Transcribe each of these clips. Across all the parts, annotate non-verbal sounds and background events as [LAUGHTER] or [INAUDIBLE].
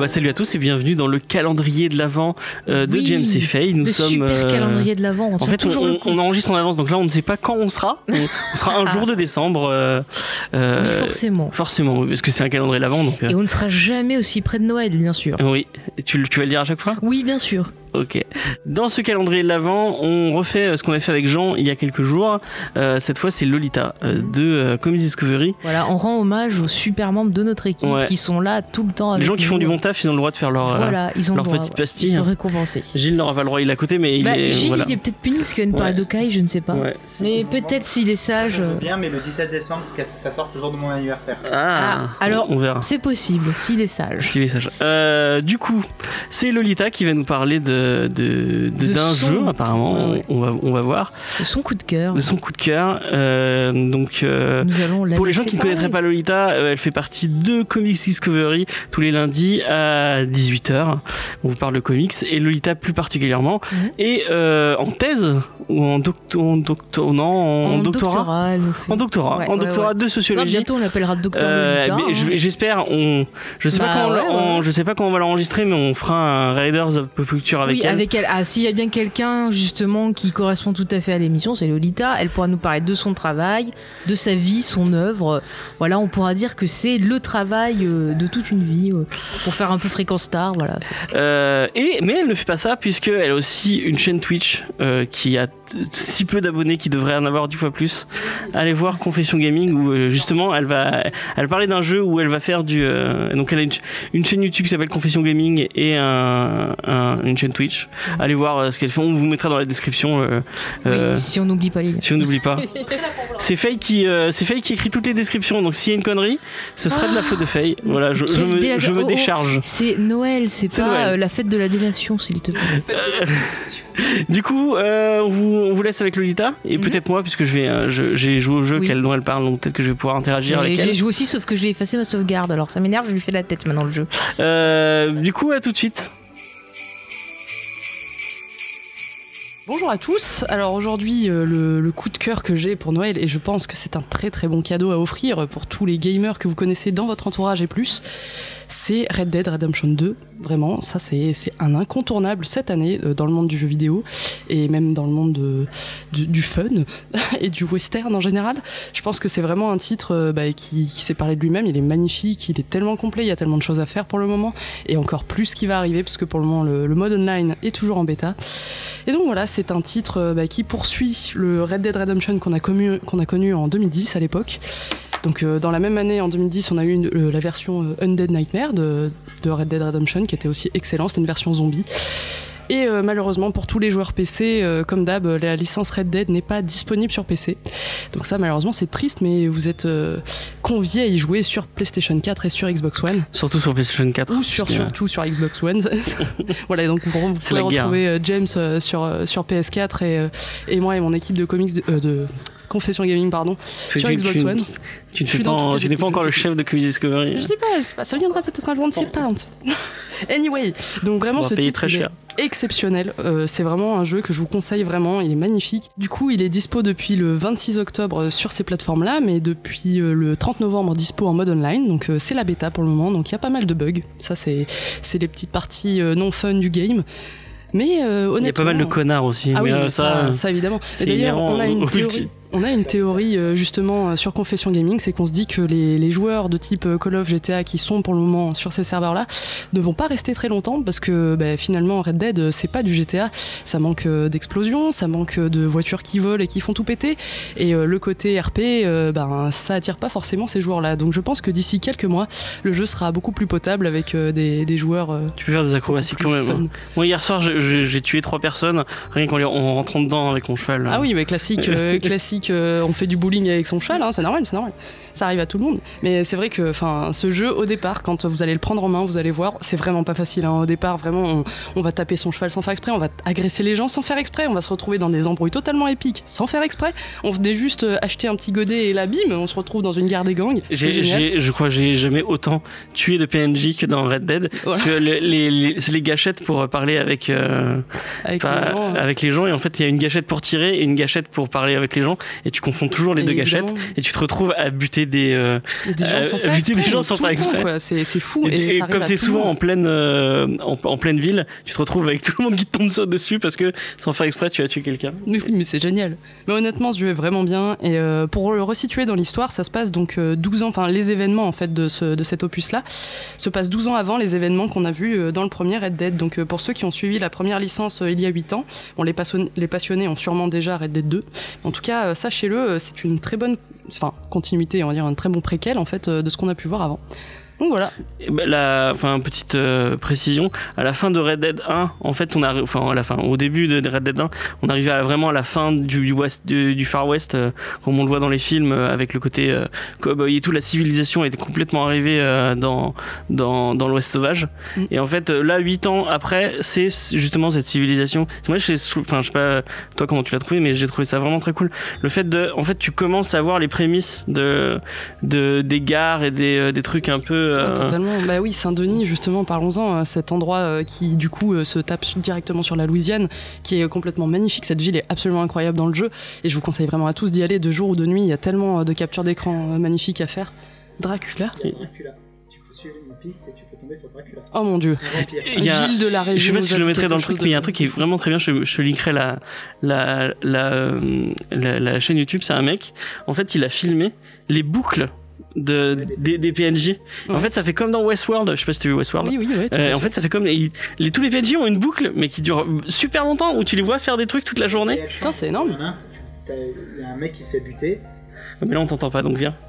bah, salut à tous et bienvenue dans le calendrier de l'avant euh, de Oui, James et Faye. Nous le sommes. super euh, calendrier de l'avant. En fait, toujours on, on enregistre en avance, donc là, on ne sait pas quand on sera. On, [LAUGHS] on sera un jour de décembre. euh, euh, forcément. Forcément, parce que c'est un calendrier de l'avant, donc. Et on ne sera jamais aussi près de Noël, bien sûr. Oui, tu, tu vas le dire à chaque fois? Oui, bien sûr. Ok. Dans ce calendrier de l'avant, on refait euh, ce qu'on a fait avec Jean il y a quelques jours. Euh, cette fois, c'est Lolita euh, de euh, Comics Discovery. Voilà, on rend hommage aux super membres de notre équipe Ouais. qui sont là tout le temps avec Les gens qui font du bon taf, ils ont le droit de faire leur, Voilà, ils ont leur le droit, petite ouais. pastille. Ils sont récompensés. Gilles n'aura pas le droit, il est à côté, mais il Bah, est. Gilles, voilà. il est peut-être puni parce qu'il va nous parler Ouais. d'Okai, je ne sais pas. Ouais. Mais peut-être s'il est sage. Bien, mais le 17 décembre, ça sort toujours de mon anniversaire. Ah, Ah, alors- on verra. C'est possible, s'il est sage. S'il est sage. Euh, du coup, c'est Lolita qui va nous parler de de- de- De d'un son. jeu apparemment. Ouais. On va on va voir De son coup de cœur. de son coup de cœur. Euh, donc. euh, Pour les gens qui ne connaîtraient pas Lolita, euh, elle fait partie de Comics Discovery tous les lundis à 18h. On vous parle de comics et Lolita plus particulièrement. Mhm. Et en thèse ou en, docto- en, docto- non, en, En doctorat, en doctorat, Ouais, en doctorat ouais. de Non, sociologie. bientôt on l'appellera docteur Lolita. mais hein. je- J'espère, on, je sais pas Bah quand, on- je sais pas quand on va l'enregistrer, mais on fera un Raiders of Pop Culture avec oui, elle. avec elle. Ah, s'il y a bien quelqu'un justement qui correspond tout à fait à l'émission, c'est Lolita. Elle pourra nous parler de son travail, de sa vie, son œuvre. Voilà, on pourra dire que c'est le travail euh, de toute une vie euh, pour faire un peu fréquence star. Voilà. Euh, et mais elle ne fait pas ça puisque elle a aussi une chaîne Twitch euh, qui a si peu d'abonnés qui devrait en avoir dix fois plus. Allez voir Confession Gaming où justement elle va elle parlait d'un jeu où elle va faire du euh, donc elle a une, ch- une chaîne YouTube qui s'appelle Confession Gaming et un, un- une chaîne Twitch. Allez voir euh, ce qu'elle fait. On vous mettra dans la description. euh, euh, Oui, si on n'oublie pas les si on n'oublie pas. [LAUGHS] C'est Faye qui, euh, c'est Faye qui écrit toutes les descriptions. Donc s'il y a une connerie, ce sera de la faute de Faye. Voilà, je, me, délation. je me Oh, oh. décharge. C'est Noël, c'est pas Noël. euh, la fête de la délation, s'il te plaît. [LAUGHS] Du coup, euh, on, vous, on vous laisse avec Lolita et Mhm. peut-être moi, puisque je vais, euh, j'ai joué au jeu Oui. qu'elle, dont elle parle, donc peut-être que je vais pouvoir interagir Mais avec J'ai elle. joué aussi, sauf que j'ai effacé ma sauvegarde. Alors ça m'énerve, je lui fais la tête maintenant le jeu. Euh, du coup, à tout de suite. Bonjour à tous. Alors aujourd'hui, euh, le, le coup de cœur que j'ai pour Noël, et je pense que c'est un très très bon cadeau à offrir pour tous les gamers que vous connaissez dans votre entourage et plus, c'est Red Dead Redemption 2. Vraiment, ça c'est un incontournable cette année euh, dans le monde du jeu vidéo et même dans le monde de- du, fun [LAUGHS] et du western en général. Je pense que c'est vraiment un titre euh, bah, qui, s'est parlé de lui-même. Il est magnifique, il est tellement complet, il y a tellement de choses à faire pour le moment et encore plus qui va arriver parce que pour le moment le, mode online est toujours en bêta. Et donc voilà, c'est un titre euh, bah, qui poursuit le Red Dead Redemption qu'on a connu en 2010 à l'époque. Donc euh, dans la même année, en 2010, on a eu une- euh, la version euh, Undead Nightmare de, de Red Dead Redemption qui était aussi excellente, c'était une version zombie. Et euh, malheureusement pour tous les joueurs PC, euh, comme d'hab, la licence Red Dead n'est pas disponible sur PC. Donc ça malheureusement c'est triste, mais vous êtes euh, conviés à y jouer sur PlayStation 4 et sur Xbox One. Surtout sur PlayStation 4. Ou sur, surtout sur Xbox One. [LAUGHS] voilà, donc vous, pouvez guerre. retrouver euh, James euh, sur, euh, sur PS4 et, euh, et moi et mon équipe de comics de, euh, de Confession Gaming, pardon, sur tu- Xbox tu- One. Tu tu n'es pas encore le chef de Comics Discovery. Je sais pas, je sais pas, ça viendra peut-être un jour, on ne sait pas. [LAUGHS] Anyway, donc vraiment ce titre très est exceptionnel. Euh, c'est vraiment un jeu que je vous conseille vraiment. Il est magnifique. Du coup, il est dispo depuis le 26 octobre euh, sur ces plateformes-là, mais depuis euh, le 30 novembre dispo en mode online. Donc euh, c'est la bêta pour le moment. Donc il y a pas mal de bugs. Ça c'est les petites parties euh, non fun du game. Mais euh, honnêtement, Il y a pas mal de connards aussi. ah mais oui, mais ça, ça, évidemment. D'ailleurs, on a une théorie. On a une théorie euh, justement euh, sur Confession Gaming, c'est qu'on se dit que les, les joueurs de type euh, Call of GTA qui sont pour le moment sur ces serveurs-là ne vont pas rester très longtemps parce que bah, finalement Red Dead c'est pas du GTA, ça manque d'explosions, ça manque de voitures qui volent et qui font tout péter et le côté RP, euh, ben ça attire pas forcément ces joueurs-là. Donc je pense que d'ici quelques mois, le jeu sera beaucoup plus potable avec des, des joueurs. euh, Tu peux faire des acrobaties quand même. fun. Moi hier soir j'ai- tué trois personnes rien qu'en rentrant dedans avec mon cheval. là. Ah oui, mais classique, euh, classique. Euh, on fait du bowling avec son cheval, hein, c'est normal, c'est normal. Ça arrive à tout le monde. Mais c'est vrai que, enfin, ce jeu au départ, quand vous allez le prendre en main, vous allez voir, c'est vraiment pas facile. hein. Au départ, vraiment, on, on va taper son cheval sans faire exprès, on va agresser les gens sans faire exprès, on va se retrouver dans des embrouilles totalement épiques sans faire exprès. On venait juste euh, acheter un petit godet et la bim, on se retrouve dans une guerre des gangs. Je crois que j'ai jamais autant tué de PNJ que dans Red Dead. Voilà. Parce que le- les, les- c'est les gâchettes pour parler avec, euh, Avec pas- les gens, euh, avec les gens. Et en fait, il y a une gâchette pour tirer et une gâchette pour parler avec les gens. Et tu confonds toujours les Et deux gâchettes et tu te retrouves à buter des. euh, des gens sans faire buter des exprès, gens sans faire. C'est fou. et comme c'est souvent en pleine, euh, en, en pleine ville, tu te retrouves avec tout le monde qui te tombe dessus parce que sans faire exprès, tu as tué quelqu'un. Oui, mais c'est génial. Mais honnêtement, ce jeu est vraiment bien. Et euh, pour le resituer dans l'histoire, ça se passe donc euh, 12 ans, enfin les événements en fait de, ce, de cet opus-là se passent 12 ans avant les événements qu'on a vus dans le premier Red Dead. Donc pour ceux qui ont suivi la première licence il y a 8 ans, bon, les, les passionnés ont sûrement déjà Red Dead 2. En tout cas, sachez-le, euh, c'est une très bonne continuité, on va dire un très bon préquel en fait euh, de ce qu'on a pu voir avant. Donc voilà. Ben, la, enfin, petite euh, précision, à la fin de Red Dead 1, en fait, on arrive, enfin, à la fin, au début de Red Dead 1, on arrivait à vraiment à la fin du, du, West, du, du Far West, euh, comme on le voit dans les films, euh, avec le côté euh, cowboy et tout, la civilisation était complètement arrivée euh, dans, dans, dans l'Ouest sauvage. Mm. Et en fait, euh, là, 8 ans après, c'est justement cette civilisation. Moi, je sais, enfin, je sais pas, toi, comment tu l'as trouvé, mais j'ai trouvé ça vraiment très cool. Le fait de, en fait, tu commences à voir les prémices de, de, des gares et des, des trucs un peu. Ah, euh, totalement. Bah oui, Saint-Denis, justement, parlons-en. euh, Cet endroit euh, qui, du coup, euh, se tape directement sur la Louisiane, qui est complètement magnifique. Cette ville est absolument incroyable dans le jeu. Et je vous conseille vraiment à tous d'y aller de jour ou de nuit. Il y a tellement euh, de captures d'écran euh, magnifiques à faire. Dracula Dracula. Tu peux suivre une piste et tu peux tomber sur Dracula. Oh mon dieu. Il y a- Gilles de la région. Je sais pas si je le mettrai dans le truc, mais il y a un truc qui est vraiment très bien. Je, je linkerai la, la, la, la, la chaîne YouTube. C'est un mec. En fait, il a filmé les boucles de, des, des PNJ. En Ouais. fait, ça fait comme dans Westworld. Je sais pas si tu as vu Westworld. Oui, oui, à Euh, fait. en fait, ça fait comme les, les- tous les PNJ ont une boucle, mais qui dure super longtemps, où tu les vois faire des trucs toute la journée. Putain, c'est énorme. Il y a un mec qui se fait buter. Mais là, on t'entend pas, donc viens. [LAUGHS]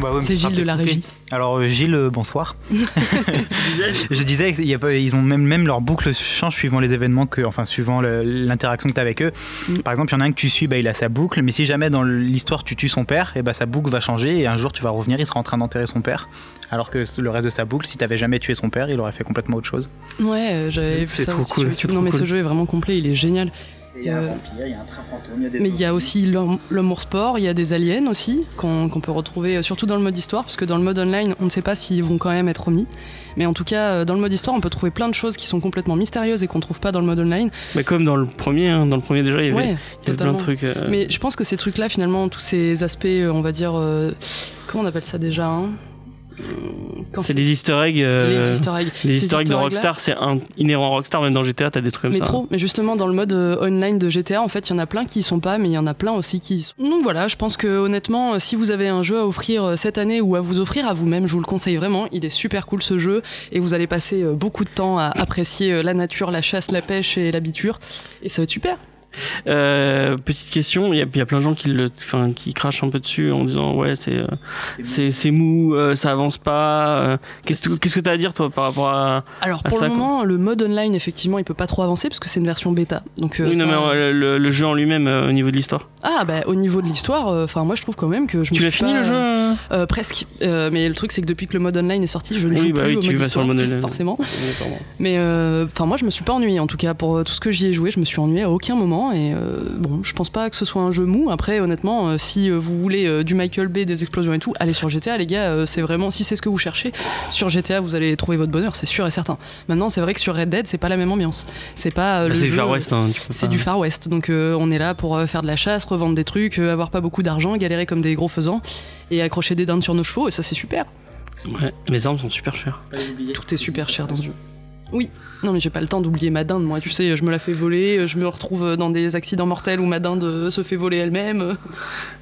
Bah ouais, C'est Gilles de la régie. Alors euh, Gilles, euh, bonsoir. [LAUGHS] Disais [LAUGHS] Je disais qu'ils ils ont même, même leur boucle change suivant les événements, que, enfin suivant l'interaction que tu as avec eux. Mm. Par exemple, il y en a un que tu suis, bah, il a sa boucle, mais si jamais dans l'histoire tu tues son père, et bah, sa boucle va changer et un jour tu vas revenir, il sera en train d'enterrer son père. Alors que le reste de sa boucle, si t'avais jamais tué son père, il aurait fait complètement autre chose. Ouais, euh, j'avais vu C'est ça trop cool, c'est trop Non, mais ce cool. jeu est vraiment complet. Il est génial. Il y a Euh, un vampire, il y a un train fantôme, il y a des. Mais il y a aussi l'amour sport, il y a des aliens aussi, qu'on peut retrouver euh, surtout dans le mode histoire, parce que dans le mode online, on ne sait pas s'ils vont quand même être remis. Mais en tout cas, euh, dans le mode histoire, on peut trouver plein de choses qui sont complètement mystérieuses et qu'on trouve pas dans le mode online. Mais comme dans le premier, hein, dans le premier déjà, il y avait, Ouais, il y avait plein de trucs. euh, Mais je pense que ces trucs-là, finalement, tous ces aspects, euh, on va dire, euh, comment on appelle ça déjà hein? C'est des easter eggs. euh, les easter eggs. les easter eggs de Rockstar, c'est un inhérent à Rockstar, même dans GTA, t'as des trucs comme Mais ça. trop, mais justement dans le mode euh, online de GTA, en fait, il y en a plein qui y sont pas, mais il y en a plein aussi qui y sont. Donc voilà, je pense que honnêtement, euh, si vous avez un jeu à offrir cette année ou à vous offrir à vous-même, je vous le conseille vraiment. Il est super cool ce jeu et vous allez passer beaucoup de temps à apprécier la nature, la chasse, la pêche et l'habiture. Et ça va être super. Euh, petite question, il y, a- il y a plein de gens qui, le, enfin, qui crachent un peu dessus en disant ouais c'est euh, c'est c'est mou, euh, ça avance pas. euh, Qu'est-ce que qu'est-ce que t'as à dire toi par rapport à Alors Ah, pour ça, le moment, le mode online, effectivement, il peut pas trop avancer parce que c'est une version bêta. Donc euh, oui, non, mais, euh, le, le jeu en lui-même euh, au niveau de l'histoire. ah bah au niveau de l'histoire, euh, enfin moi je trouve quand même que je me Tu l'as suis fini pas- le jeu euh presque. Euh, mais le truc, c'est que depuis que le mode online est sorti, je ne Oui, joue bah plus oui, au tu mode vas sur le mode online. forcément. Mais euh, enfin, moi, je me suis pas ennuyé. En tout cas, pour tout ce que j'y ai joué, je me suis ennuyé à aucun moment. Et bon, je pense pas que ce soit un jeu mou. Après, honnêtement, si vous voulez du Michael Bay, des explosions et tout, allez sur GTA, les gars. c'est vraiment, si c'est ce que vous cherchez, sur GTA, vous allez trouver votre bonheur, c'est sûr et certain. Maintenant, c'est vrai que sur Red Dead, c'est pas la même ambiance. C'est pas Bah, le c'est du Far West. hein, c'est pas- du Far West, donc on est là pour faire de la chasse, revendre des trucs, avoir pas beaucoup d'argent, galérer comme des gros faisans et accrocher des dindes sur nos chevaux, et ça c'est super. Ouais, les armes sont super chères. Tout est super cher dans ce jeu. Oui, non mais j'ai pas le temps d'oublier ma dinde, moi tu sais, je me la fais voler, je me retrouve dans des accidents mortels où ma dinde se fait voler elle-même.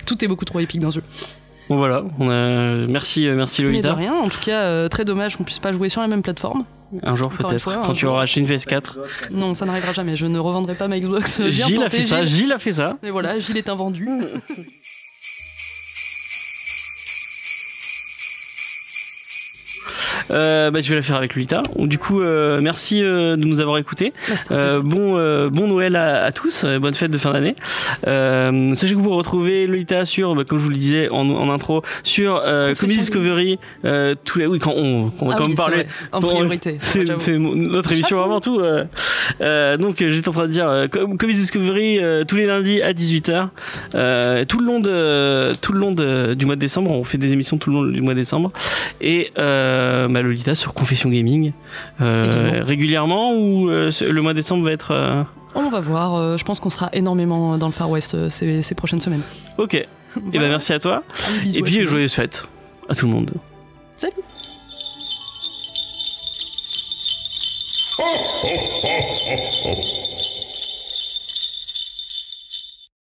Tout est beaucoup trop épique dans ce jeu. Bon voilà, on a... merci euh, merci Mais de Lolita. rien, en tout cas, euh, très dommage qu'on puisse pas jouer sur la même plateforme. Un jour peut-être, quand tu auras acheté une PS4. Non, ça n'arrivera jamais, je ne revendrai pas ma Xbox. Gilles a fait ça. Gilles a fait ça. Et voilà, Gilles est invendu. [LAUGHS] Euh, bah, je vais la faire avec Lolita. Du coup, euh, merci euh, de nous avoir écoutés. Bah, Euh, bon, euh, bon Noël à, à tous, bonne fête de fin d'année. Euh, sachez que vous retrouvez Lolita sur, bah, comme je vous le disais en, en intro, sur euh, Comedy Discovery. Euh, tous les, oui, quand on, on va Ah quand oui, même parler. en priorité. [LAUGHS] C'est notre émission avant tout. donc j'étais en train de dire euh, Com- Comedy Discovery euh, tous les lundis à 18h. Euh, tout le long de tout le long de- du mois de décembre, on fait des émissions tout le long du mois de décembre. Et euh, Lolita sur Confession Gaming euh, régulièrement ou euh, le mois de décembre va être euh, On va voir. euh, je pense qu'on sera énormément dans le Far West euh, ces, ces prochaines semaines. Ok. [LAUGHS] Et ben merci à toi. Allez, Et puis joyeuses fêtes à tout le monde. Salut.